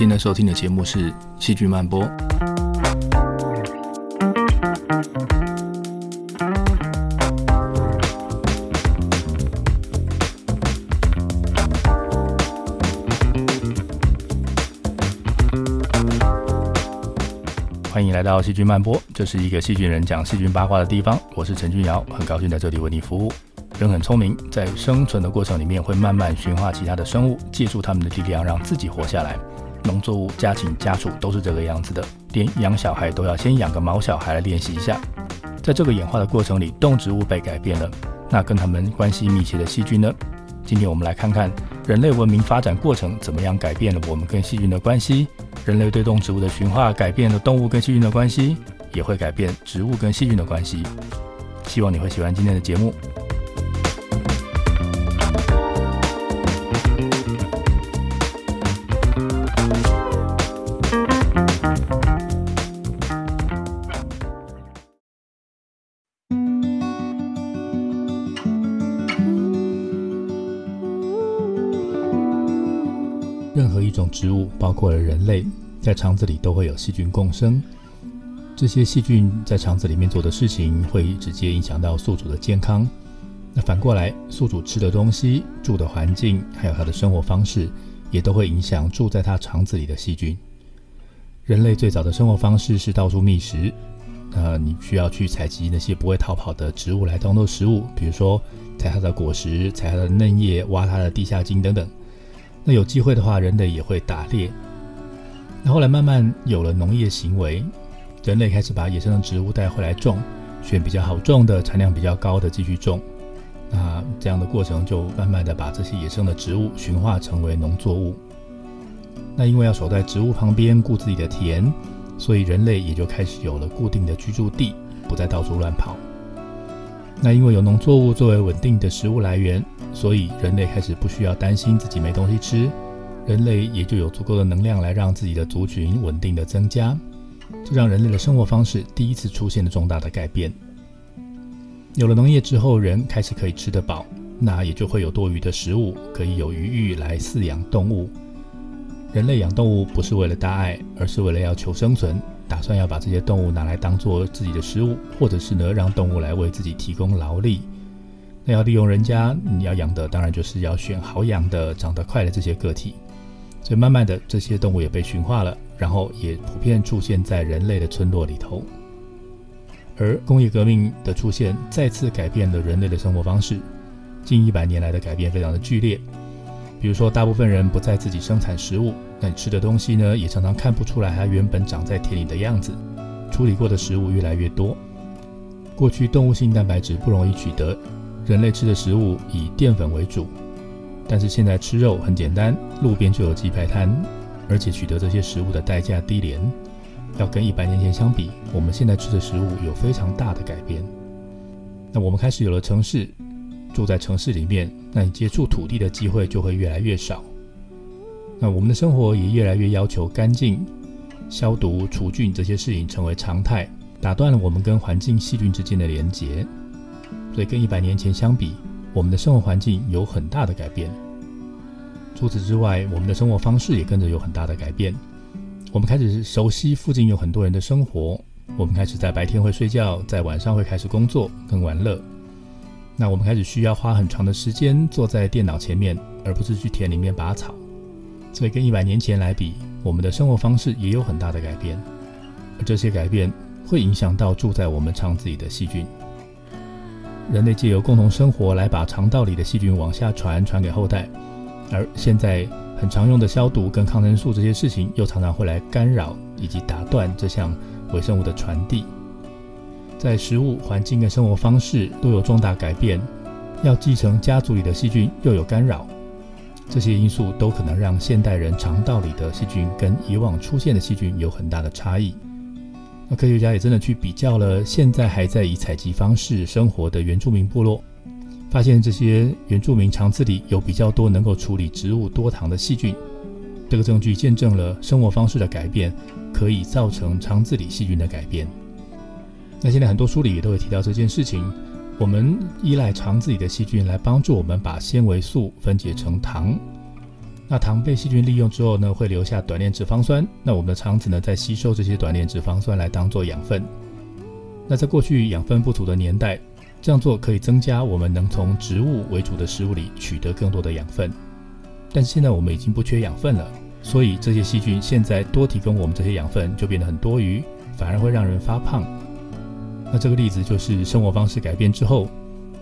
现在收听的节目是《细菌漫播》。欢迎来到细菌漫播，这是一个细菌人讲细菌八卦的地方。我是陈君瑶，很高兴在这里为你服务。人很聪明，在生存的过程里面会慢慢驯化其他的生物，借助他们的力量让自己活下来。农作物家禽家畜都是这个样子的，连养小孩都要先养个毛小孩来练习一下。在这个演化的过程里，动植物被改变了，那跟他们关系密切的细菌呢？今天我们来看看人类文明发展过程怎么样改变了我们跟细菌的关系。人类对动植物的驯化改变了动物跟细菌的关系，也会改变植物跟细菌的关系。希望你会喜欢今天的节目。植物，包括了人类，在肠子里都会有细菌共生。这些细菌在肠子里面做的事情，会直接影响到宿主的健康。那反过来，宿主吃的东西、住的环境，还有他的生活方式，也都会影响住在他肠子里的细菌。人类最早的生活方式是到处觅食，呃，你需要去采集那些不会逃跑的植物来当做食物，比如说采它的果实、采它的嫩叶、挖它的地下茎等等。那有机会的话，人类也会打猎。那后来慢慢有了农业行为，人类开始把野生的植物带回来种，选比较好种的、产量比较高的继续种。那这样的过程就慢慢的把这些野生的植物驯化成为农作物。那因为要守在植物旁边顾自己的田，所以人类也就开始有了固定的居住地，不再到处乱跑。那因为有农作物作为稳定的食物来源，所以人类开始不需要担心自己没东西吃，人类也就有足够的能量来让自己的族群稳定的增加，这让人类的生活方式第一次出现了重大的改变。有了农业之后，人开始可以吃得饱，那也就会有多余的食物，可以有余裕来饲养动物。人类养动物不是为了大爱，而是为了要求生存。打算要把这些动物拿来当做自己的食物，或者是呢让动物来为自己提供劳力。那要利用人家，你要养的当然就是要选好养的、长得快的这些个体。所以慢慢的，这些动物也被驯化了，然后也普遍出现在人类的村落里头。而工业革命的出现，再次改变了人类的生活方式。近一百年来的改变非常的剧烈。比如说，大部分人不再自己生产食物，那你吃的东西呢，也常常看不出来它原本长在田里的样子。处理过的食物越来越多。过去动物性蛋白质不容易取得，人类吃的食物以淀粉为主。但是现在吃肉很简单，路边就有鸡排摊，而且取得这些食物的代价低廉。要跟一百年前相比，我们现在吃的食物有非常大的改变。那我们开始有了城市。住在城市里面，那你接触土地的机会就会越来越少。那我们的生活也越来越要求干净、消毒、除菌这些事情成为常态，打断了我们跟环境细菌之间的连结。所以跟一百年前相比，我们的生活环境有很大的改变。除此之外，我们的生活方式也跟着有很大的改变。我们开始熟悉附近有很多人的生活，我们开始在白天会睡觉，在晚上会开始工作跟玩乐。那我们开始需要花很长的时间坐在电脑前面，而不是去田里面拔草。所以跟一百年前来比，我们的生活方式也有很大的改变。而这些改变会影响到住在我们肠子里的细菌。人类借由共同生活来把肠道里的细菌往下传，传给后代。而现在很常用的消毒跟抗生素这些事情，又常常会来干扰以及打断这项微生物的传递。在食物、环境跟生活方式都有重大改变，要继承家族里的细菌又有干扰，这些因素都可能让现代人肠道里的细菌跟以往出现的细菌有很大的差异。那科学家也真的去比较了现在还在以采集方式生活的原住民部落，发现这些原住民肠子里有比较多能够处理植物多糖的细菌。这个证据见证了生活方式的改变可以造成肠子里细菌的改变。那现在很多书里也都会提到这件事情。我们依赖肠子里的细菌来帮助我们把纤维素分解成糖。那糖被细菌利用之后呢，会留下短链脂肪酸。那我们的肠子呢，在吸收这些短链脂肪酸来当做养分。那在过去养分不足的年代，这样做可以增加我们能从植物为主的食物里取得更多的养分。但是现在我们已经不缺养分了，所以这些细菌现在多提供我们这些养分，就变得很多余，反而会让人发胖。那这个例子就是生活方式改变之后，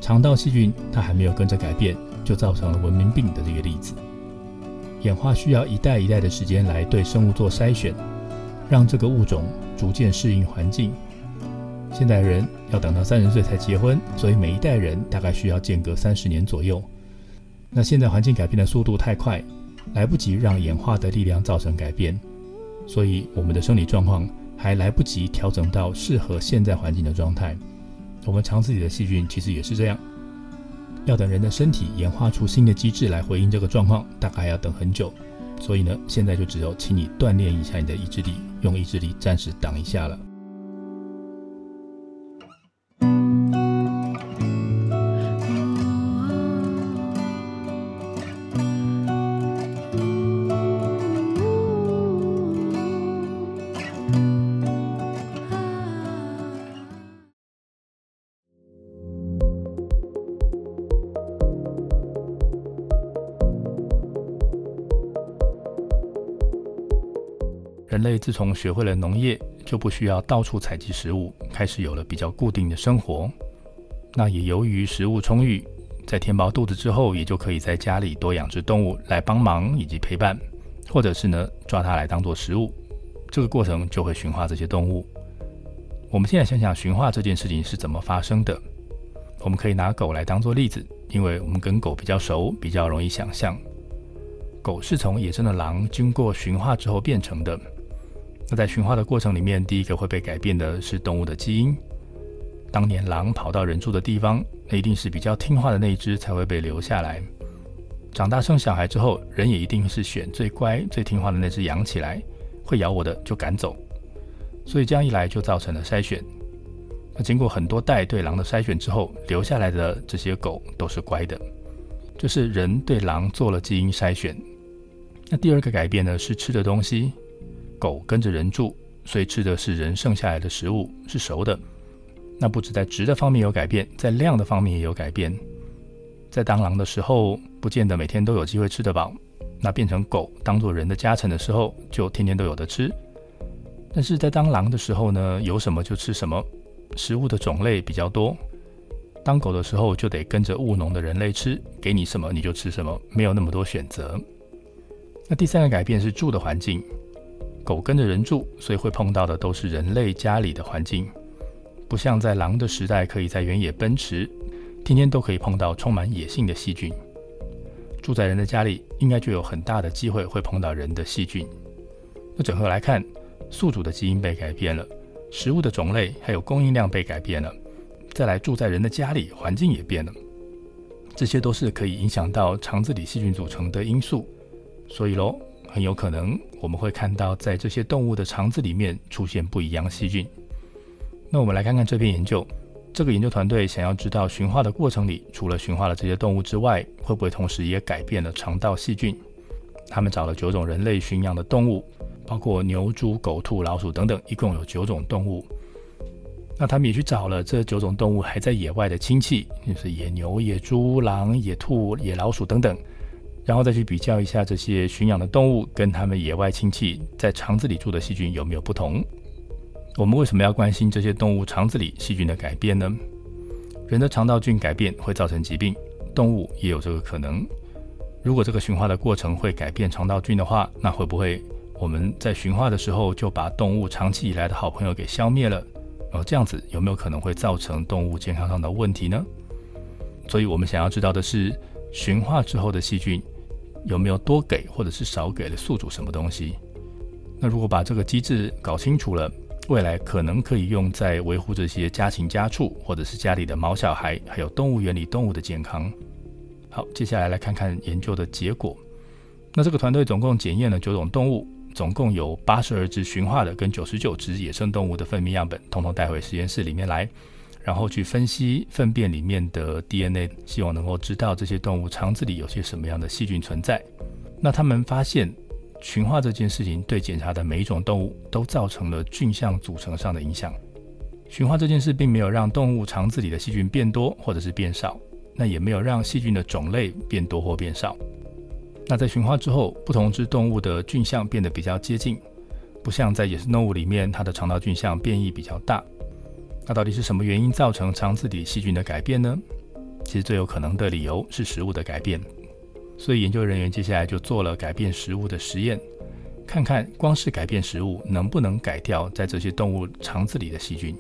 肠道细菌它还没有跟着改变，就造成了文明病的这个例子。演化需要一代一代的时间来对生物做筛选，让这个物种逐渐适应环境。现代人要等到三十岁才结婚，所以每一代人大概需要间隔三十年左右。那现在环境改变的速度太快，来不及让演化的力量造成改变，所以我们的生理状况还来不及调整到适合现在环境的状态。我们肠子里的细菌其实也是这样。要等人的身体演化出新的机制来回应这个状况，大概要等很久。所以呢，现在就只有请你锻炼一下你的意志力，用意志力暂时挡一下了。人类自从学会了农业，就不需要到处采集食物，开始有了比较固定的生活。那也由于食物充裕，在填饱肚子之后，也就可以在家里多养只动物来帮忙以及陪伴，或者是呢抓它来当做食物。这个过程就会驯化这些动物。我们现在想想驯化这件事情是怎么发生的。我们可以拿狗来当做例子，因为我们跟狗比较熟，比较容易想象。狗是从野生的狼经过驯化之后变成的。那在驯化的过程里面，第一个会被改变的是动物的基因。当年狼跑到人住的地方，那一定是比较听话的那一只才会被留下来。长大生小孩之后，人也一定是选最乖、最听话的那只养起来，会咬我的就赶走。所以这样一来就造成了筛选。那经过很多代对狼的筛选之后，留下来的这些狗都是乖的，就是人对狼做了基因筛选。那第二个改变呢，是吃的东西。狗跟着人住，所以吃的是人剩下来的食物，是熟的。那不止在值的方面有改变，在量的方面也有改变。在当狼的时候，不见得每天都有机会吃得饱。那变成狗当做人的家臣的时候，就天天都有的吃。但是在当狼的时候呢，有什么就吃什么，食物的种类比较多。当狗的时候，就得跟着务农的人类吃，给你什么你就吃什么，没有那么多选择。那第三个改变是住的环境。狗跟着人住，所以会碰到的都是人类家里的环境，不像在狼的时代可以在原野奔驰，天天都可以碰到充满野性的细菌。住在人的家里，应该就有很大的机会会碰到人的细菌。那整合来看，宿主的基因被改变了，食物的种类还有供应量被改变了，再来住在人的家里，环境也变了，这些都是可以影响到肠子里细菌组成的因素。所以喽。很有可能我们会看到，在这些动物的肠子里面出现不一样细菌。那我们来看看这篇研究。这个研究团队想要知道驯化的过程里，除了驯化了这些动物之外，会不会同时也改变了肠道细菌？他们找了九种人类驯养的动物，包括牛、猪、狗、兔、老鼠等等，一共有九种动物。那他们也去找了这九种动物还在野外的亲戚，就是野牛、野猪、狼、野兔、野老鼠等等。然后再去比较一下这些驯养的动物跟它们野外亲戚在肠子里住的细菌有没有不同。我们为什么要关心这些动物肠子里细菌的改变呢？人的肠道菌改变会造成疾病，动物也有这个可能。如果这个驯化的过程会改变肠道菌的话，那会不会我们在驯化的时候就把动物长期以来的好朋友给消灭了？哦，这样子有没有可能会造成动物健康上的问题呢？所以我们想要知道的是，驯化之后的细菌。有没有多给或者是少给了宿主什么东西？那如果把这个机制搞清楚了，未来可能可以用在维护这些家禽家畜，或者是家里的毛小孩，还有动物园里动物的健康。好，接下来来看看研究的结果。那这个团队总共检验了九种动物，总共有八十二只驯化的跟九十九只野生动物的分泌样本，通通带回实验室里面来。然后去分析粪便里面的 DNA，希望能够知道这些动物肠子里有些什么样的细菌存在。那他们发现驯化这件事情对检查的每一种动物都造成了菌相组成上的影响。驯化这件事并没有让动物肠子里的细菌变多或者是变少，那也没有让细菌的种类变多或变少。那在驯化之后，不同只动物的菌相变得比较接近，不像在野生动物里面，它的肠道菌相变异比较大。那到底是什么原因造成肠子里细菌的改变呢？其实最有可能的理由是食物的改变。所以研究人员接下来就做了改变食物的实验，看看光是改变食物能不能改掉在这些动物肠子里的细菌。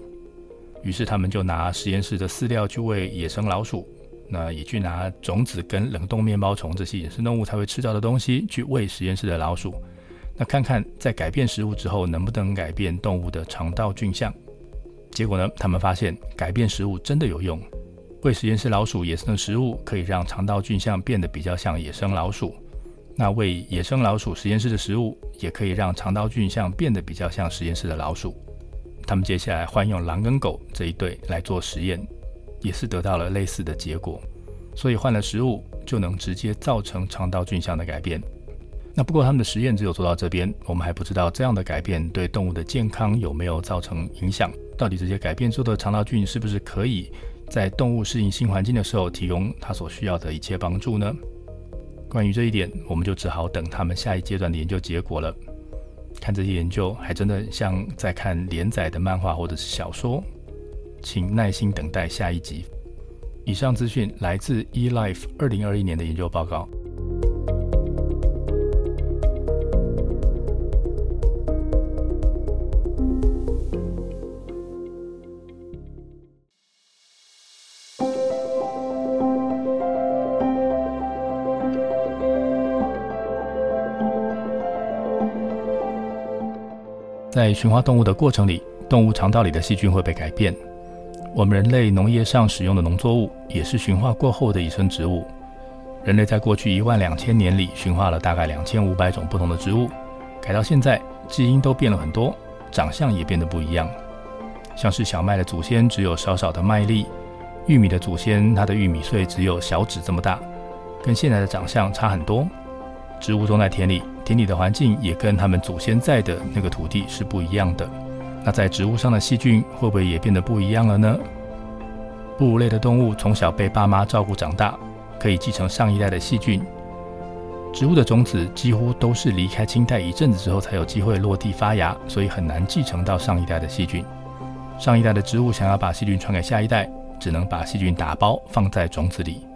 于是他们就拿实验室的饲料去喂野生老鼠，那也去拿种子跟冷冻面包虫这些野生动物才会吃到的东西去喂实验室的老鼠，那看看在改变食物之后能不能改变动物的肠道菌相。结果呢，他们发现改变食物真的有用。喂实验室老鼠野生的食物可以让肠道菌相变得比较像野生老鼠，那喂野生老鼠实验室的食物也可以让肠道菌相变得比较像实验室的老鼠。他们接下来换用狼跟狗这一对来做实验，也是得到了类似的结果。所以换了食物就能直接造成肠道菌相的改变。那不过他们的实验只有做到这边，我们还不知道这样的改变对动物的健康有没有造成影响。到底这些改变之后的肠道菌是不是可以？在动物适应新环境的时候，提供它所需要的一切帮助呢？关于这一点，我们就只好等他们下一阶段的研究结果了。看这些研究，还真的像在看连载的漫画或者是小说，请耐心等待下一集。以上资讯来自 eLife 二零二一年的研究报告。在驯化动物的过程里，动物肠道里的细菌会被改变。我们人类农业上使用的农作物也是驯化过后的野生植物。人类在过去一万两千年里驯化了大概两千五百种不同的植物，改到现在，基因都变了很多，长相也变得不一样。像是小麦的祖先只有少少的麦粒，玉米的祖先它的玉米穗只有小指这么大，跟现在的长相差很多。植物种在田里。田里的环境也跟他们祖先在的那个土地是不一样的。那在植物上的细菌会不会也变得不一样了呢？哺乳类的动物从小被爸妈照顾长大，可以继承上一代的细菌。植物的种子几乎都是离开青苔一阵子之后才有机会落地发芽，所以很难继承到上一代的细菌。上一代的植物想要把细菌传给下一代，只能把细菌打包放在种子里。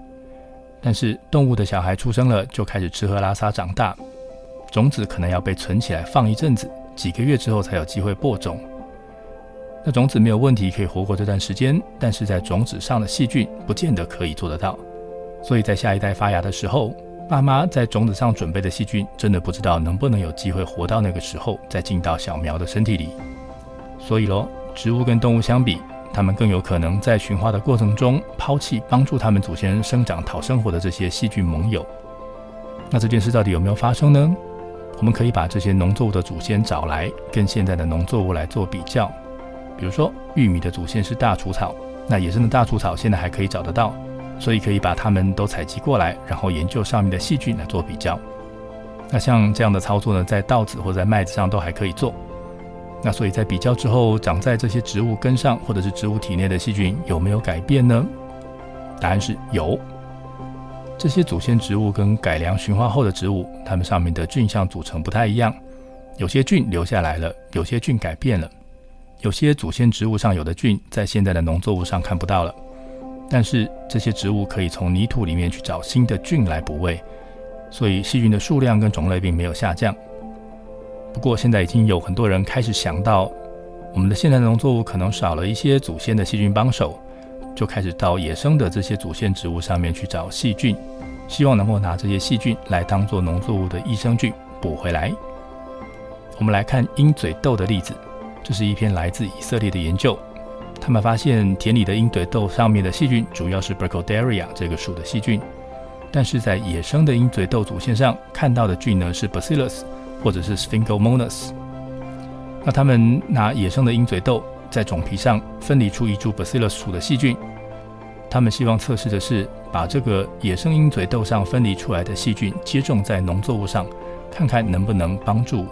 但是动物的小孩出生了就开始吃喝拉撒长大。种子可能要被存起来放一阵子，几个月之后才有机会播种。那种子没有问题，可以活过这段时间，但是在种子上的细菌不见得可以做得到。所以在下一代发芽的时候，爸妈在种子上准备的细菌，真的不知道能不能有机会活到那个时候，再进到小苗的身体里。所以咯，植物跟动物相比，他们更有可能在驯化的过程中抛弃帮助他们祖先生长、讨生活的这些细菌盟友。那这件事到底有没有发生呢？我们可以把这些农作物的祖先找来，跟现在的农作物来做比较。比如说，玉米的祖先是大除草，那野生的大除草现在还可以找得到，所以可以把它们都采集过来，然后研究上面的细菌来做比较。那像这样的操作呢，在稻子或在麦子上都还可以做。那所以在比较之后，长在这些植物根上或者是植物体内的细菌有没有改变呢？答案是有。这些祖先植物跟改良驯化后的植物，它们上面的菌相组成不太一样，有些菌留下来了，有些菌改变了，有些祖先植物上有的菌在现在的农作物上看不到了。但是这些植物可以从泥土里面去找新的菌来补位，所以细菌的数量跟种类并没有下降。不过现在已经有很多人开始想到，我们的现代农作物可能少了一些祖先的细菌帮手。就开始到野生的这些祖先植物上面去找细菌，希望能够拿这些细菌来当做农作物的益生菌补回来。我们来看鹰嘴豆的例子，这是一篇来自以色列的研究。他们发现田里的鹰嘴豆上面的细菌主要是 Burkholderia 这个属的细菌，但是在野生的鹰嘴豆祖先上看到的菌呢是 Bacillus 或者是 Sphingomonas。那他们拿野生的鹰嘴豆。在种皮上分离出一株 Bacillus 属的细菌，他们希望测试的是把这个野生鹰嘴豆上分离出来的细菌接种在农作物上，看看能不能帮助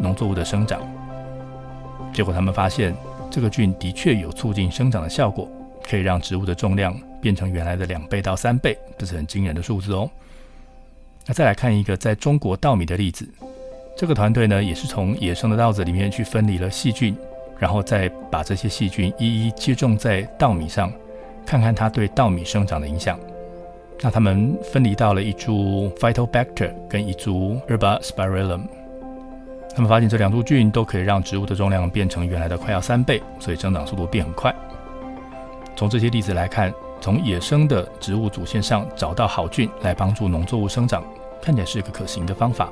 农作物的生长。结果他们发现，这个菌的确有促进生长的效果，可以让植物的重量变成原来的两倍到三倍，这是很惊人的数字哦。那再来看一个在中国稻米的例子，这个团队呢也是从野生的稻子里面去分离了细菌，然后再把这些细菌一一接种在稻米上，看看它对稻米生长的影响。那他们分离到了一株 Phytobacter 跟一株 Herbaspirillum，他们发现这两株菌都可以让植物的重量变成原来的快要三倍，所以生长速度变很快。从这些例子来看。从野生的植物祖先上找到好菌来帮助农作物生长，看起来是一个可行的方法。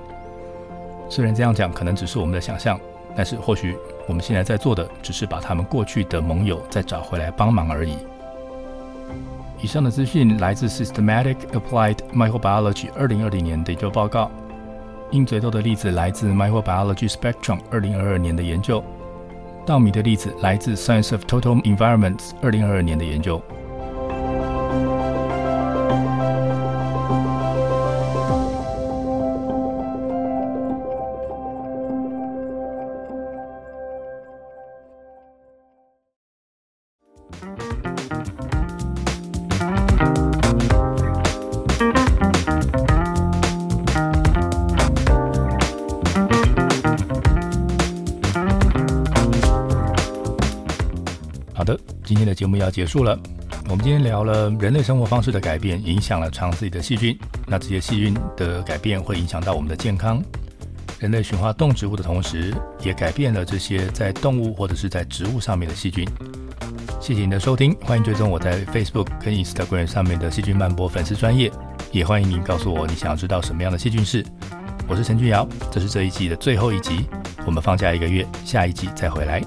虽然这样讲可能只是我们的想象，但是或许我们现在在做的只是把他们过去的盟友再找回来帮忙而已。以上的资讯来自 Systematic Applied Microbiology 二零二零年的研究报告。鹰嘴豆的例子来自 Microbiology Spectrum 二零二二年的研究。稻米的例子来自 Science of Total Environments 二零二二年的研究。今天的节目要结束了。我们今天聊了人类生活方式的改变影响了肠子里的细菌，那这些细菌的改变会影响到我们的健康。人类驯化动植物的同时，也改变了这些在动物或者是在植物上面的细菌。谢谢你的收听，欢迎追踪我在 Facebook 跟 Instagram 上面的细菌漫播粉丝专业，也欢迎您告诉我你想要知道什么样的细菌是。我是陈俊尧，这是这一季的最后一集，我们放假一个月，下一季再回来。